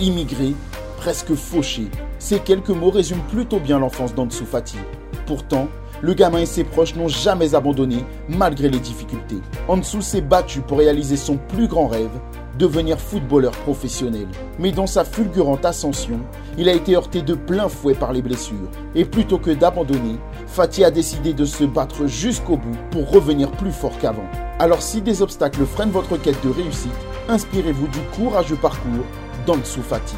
immigré, presque fauché. Ces quelques mots résument plutôt bien l'enfance d'Ansu Fati. Pourtant, le gamin et ses proches n'ont jamais abandonné malgré les difficultés. Ansu s'est battu pour réaliser son plus grand rêve, devenir footballeur professionnel. Mais dans sa fulgurante ascension, il a été heurté de plein fouet par les blessures. Et plutôt que d'abandonner, Fatih a décidé de se battre jusqu'au bout pour revenir plus fort qu'avant. Alors si des obstacles freinent votre quête de réussite, inspirez-vous du courageux parcours d'Ansu Fati.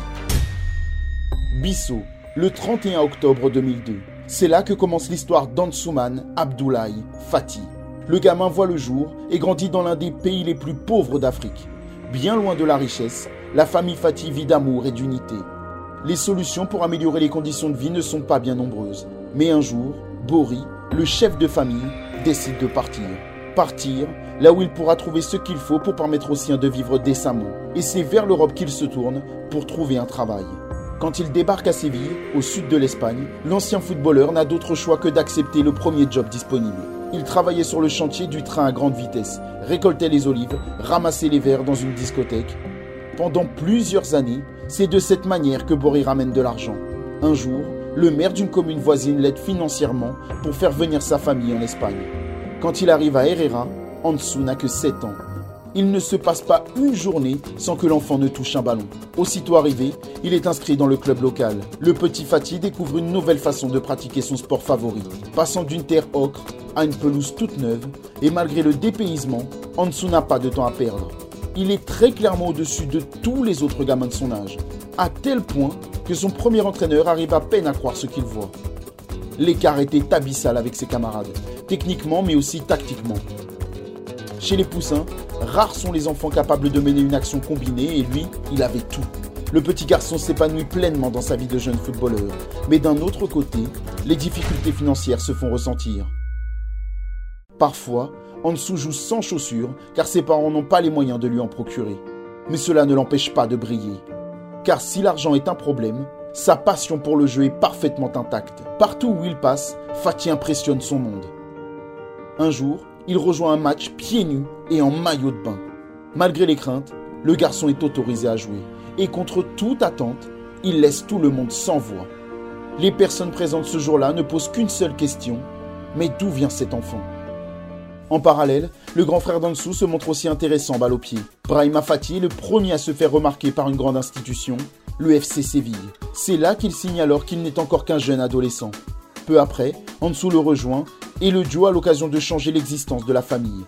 Bissau, le 31 octobre 2002. C'est là que commence l'histoire d'Ansuman Abdoulaye Fati. Le gamin voit le jour et grandit dans l'un des pays les plus pauvres d'Afrique. Bien loin de la richesse, la famille Fatih vit d'amour et d'unité. Les solutions pour améliorer les conditions de vie ne sont pas bien nombreuses. Mais un jour, Bori, le chef de famille, décide de partir. Partir là où il pourra trouver ce qu'il faut pour permettre aux siens de vivre décemment. Et c'est vers l'Europe qu'il se tourne pour trouver un travail. Quand il débarque à Séville, au sud de l'Espagne, l'ancien footballeur n'a d'autre choix que d'accepter le premier job disponible. Il travaillait sur le chantier du train à grande vitesse, récoltait les olives, ramassait les verres dans une discothèque. Pendant plusieurs années, c'est de cette manière que Boris ramène de l'argent. Un jour, le maire d'une commune voisine l'aide financièrement pour faire venir sa famille en Espagne. Quand il arrive à Herrera, Ansu n'a que 7 ans. Il ne se passe pas une journée sans que l'enfant ne touche un ballon. Aussitôt arrivé, il est inscrit dans le club local. Le petit Fatih découvre une nouvelle façon de pratiquer son sport favori, passant d'une terre ocre à une pelouse toute neuve, et malgré le dépaysement, Ansu n'a pas de temps à perdre. Il est très clairement au-dessus de tous les autres gamins de son âge, à tel point que son premier entraîneur arrive à peine à croire ce qu'il voit. L'écart était abyssal avec ses camarades, techniquement mais aussi tactiquement. Chez les poussins, rares sont les enfants capables de mener une action combinée et lui, il avait tout. Le petit garçon s'épanouit pleinement dans sa vie de jeune footballeur. Mais d'un autre côté, les difficultés financières se font ressentir. Parfois, Ansu joue sans chaussures car ses parents n'ont pas les moyens de lui en procurer. Mais cela ne l'empêche pas de briller. Car si l'argent est un problème, sa passion pour le jeu est parfaitement intacte. Partout où il passe, Fatih impressionne son monde. Un jour, il rejoint un match pieds nus et en maillot de bain. Malgré les craintes, le garçon est autorisé à jouer. Et contre toute attente, il laisse tout le monde sans voix. Les personnes présentes ce jour-là ne posent qu'une seule question. Mais d'où vient cet enfant? En parallèle, le grand frère d'Ansu se montre aussi intéressant balle au pied. Brahima Fati est le premier à se faire remarquer par une grande institution, le FC Séville. C'est là qu'il signe alors qu'il n'est encore qu'un jeune adolescent. Peu après, Ansu le rejoint et le duo a l'occasion de changer l'existence de la famille.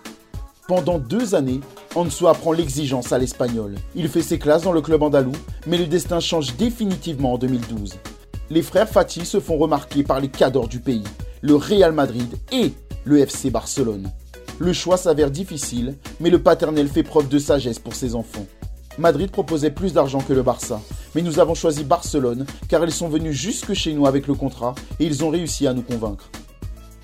Pendant deux années, Ansu apprend l'exigence à l'espagnol. Il fait ses classes dans le club andalou, mais le destin change définitivement en 2012. Les frères Fati se font remarquer par les cadors du pays, le Real Madrid et le FC Barcelone. Le choix s'avère difficile, mais le paternel fait preuve de sagesse pour ses enfants. Madrid proposait plus d'argent que le Barça, mais nous avons choisi Barcelone car ils sont venus jusque chez nous avec le contrat et ils ont réussi à nous convaincre.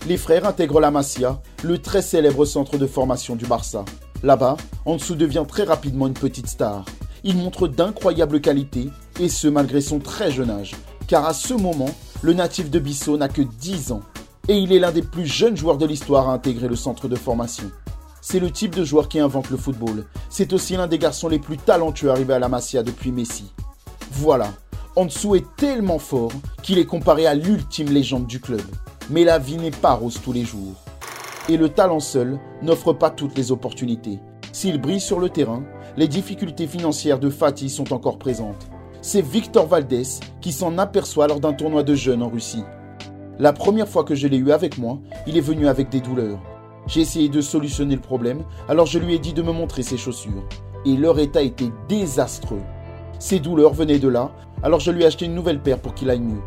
Les frères intègrent la Masia, le très célèbre centre de formation du Barça. Là-bas, Ansu devient très rapidement une petite star. Il montre d'incroyables qualités, et ce malgré son très jeune âge, car à ce moment, le natif de Bissau n'a que 10 ans et il est l'un des plus jeunes joueurs de l'histoire à intégrer le centre de formation. C'est le type de joueur qui invente le football. C'est aussi l'un des garçons les plus talentueux arrivés à la Masia depuis Messi. Voilà, Ansu est tellement fort qu'il est comparé à l'ultime légende du club. Mais la vie n'est pas rose tous les jours. Et le talent seul n'offre pas toutes les opportunités. S'il brille sur le terrain, les difficultés financières de Fatih sont encore présentes. C'est Victor Valdés qui s'en aperçoit lors d'un tournoi de jeunes en Russie. La première fois que je l'ai eu avec moi, il est venu avec des douleurs. J'ai essayé de solutionner le problème, alors je lui ai dit de me montrer ses chaussures. Et leur état était désastreux. Ses douleurs venaient de là, alors je lui ai acheté une nouvelle paire pour qu'il aille mieux.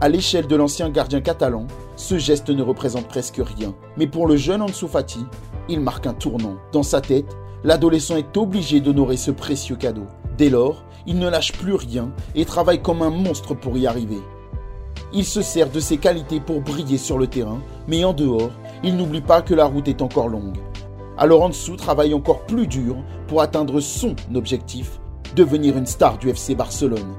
À l'échelle de l'ancien gardien catalan, ce geste ne représente presque rien. Mais pour le jeune Ansu Fati, il marque un tournant. Dans sa tête, l'adolescent est obligé d'honorer ce précieux cadeau. Dès lors, il ne lâche plus rien et travaille comme un monstre pour y arriver. Il se sert de ses qualités pour briller sur le terrain, mais en dehors, il n'oublie pas que la route est encore longue. Alors Ansu travaille encore plus dur pour atteindre son objectif, devenir une star du FC Barcelone.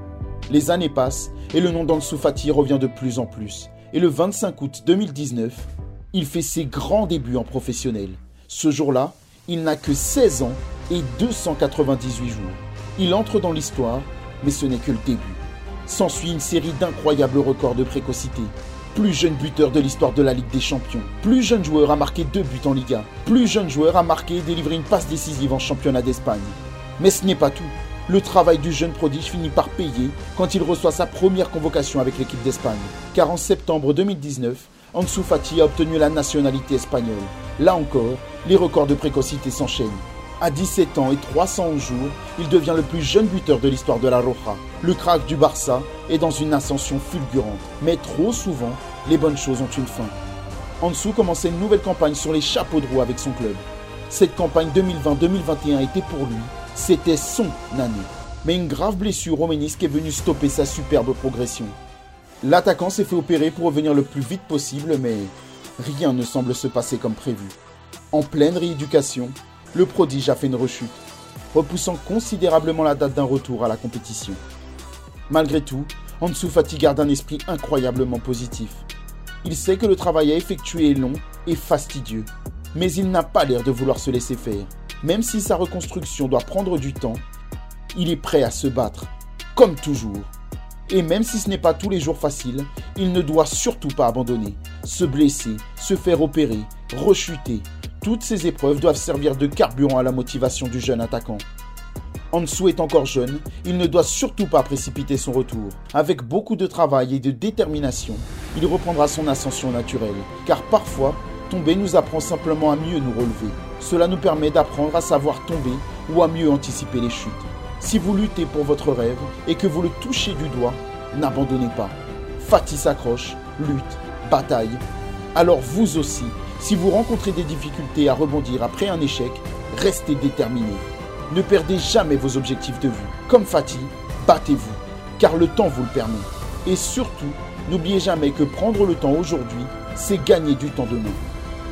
Les années passent et le nom d'Ansu revient de plus en plus. Et le 25 août 2019, il fait ses grands débuts en professionnel. Ce jour-là, il n'a que 16 ans et 298 jours. Il entre dans l'histoire Mais ce n'est que le début. S'ensuit une série d'incroyables records de précocité. Plus jeune buteur de l'histoire de la Ligue des Champions. Plus jeune joueur à marquer deux buts en Liga. Plus jeune joueur à marquer et délivrer une passe décisive en championnat d'Espagne. Mais ce n'est pas tout. Le travail du jeune prodige finit par payer quand il reçoit sa première convocation avec l'équipe d'Espagne. Car en septembre 2019, Ansu Fati a obtenu la nationalité espagnole. Là encore, les records de précocité s'enchaînent. À 17 ans et 311 jours, il devient le plus jeune buteur de l'histoire de la Roja. Le crack du Barça est dans une ascension fulgurante. Mais trop souvent, les bonnes choses ont une fin. Ansu commençait une nouvelle campagne sur les chapeaux de roue avec son club. Cette campagne 2020-2021 était pour lui, c'était son année. Mais une grave blessure au ménisque est venue stopper sa superbe progression. L'attaquant s'est fait opérer pour revenir le plus vite possible, mais rien ne semble se passer comme prévu. En pleine rééducation, le prodige a fait une rechute, repoussant considérablement la date d'un retour à la compétition. Malgré tout, Ansu Fati garde un esprit incroyablement positif. Il sait que le travail à effectuer est long et fastidieux, mais il n'a pas l'air de vouloir se laisser faire. Même si sa reconstruction doit prendre du temps, il est prêt à se battre, comme toujours. Et même si ce n'est pas tous les jours facile, il ne doit surtout pas abandonner, se blesser, se faire opérer, rechuter, toutes ces épreuves doivent servir de carburant à la motivation du jeune attaquant. Ansu est encore jeune, il ne doit surtout pas précipiter son retour. Avec beaucoup de travail et de détermination, il reprendra son ascension naturelle. Car parfois, tomber nous apprend simplement à mieux nous relever. Cela nous permet d'apprendre à savoir tomber ou à mieux anticiper les chutes. Si vous luttez pour votre rêve et que vous le touchez du doigt, n'abandonnez pas. Fatih s'accroche, lutte, bataille. Alors vous aussi, si vous rencontrez des difficultés à rebondir après un échec, restez déterminé. Ne perdez jamais vos objectifs de vue. Comme Fatih, battez-vous, car le temps vous le permet. Et surtout, n'oubliez jamais que prendre le temps aujourd'hui, c'est gagner du temps demain.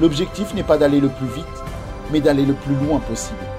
L'objectif n'est pas d'aller le plus vite, mais d'aller le plus loin possible.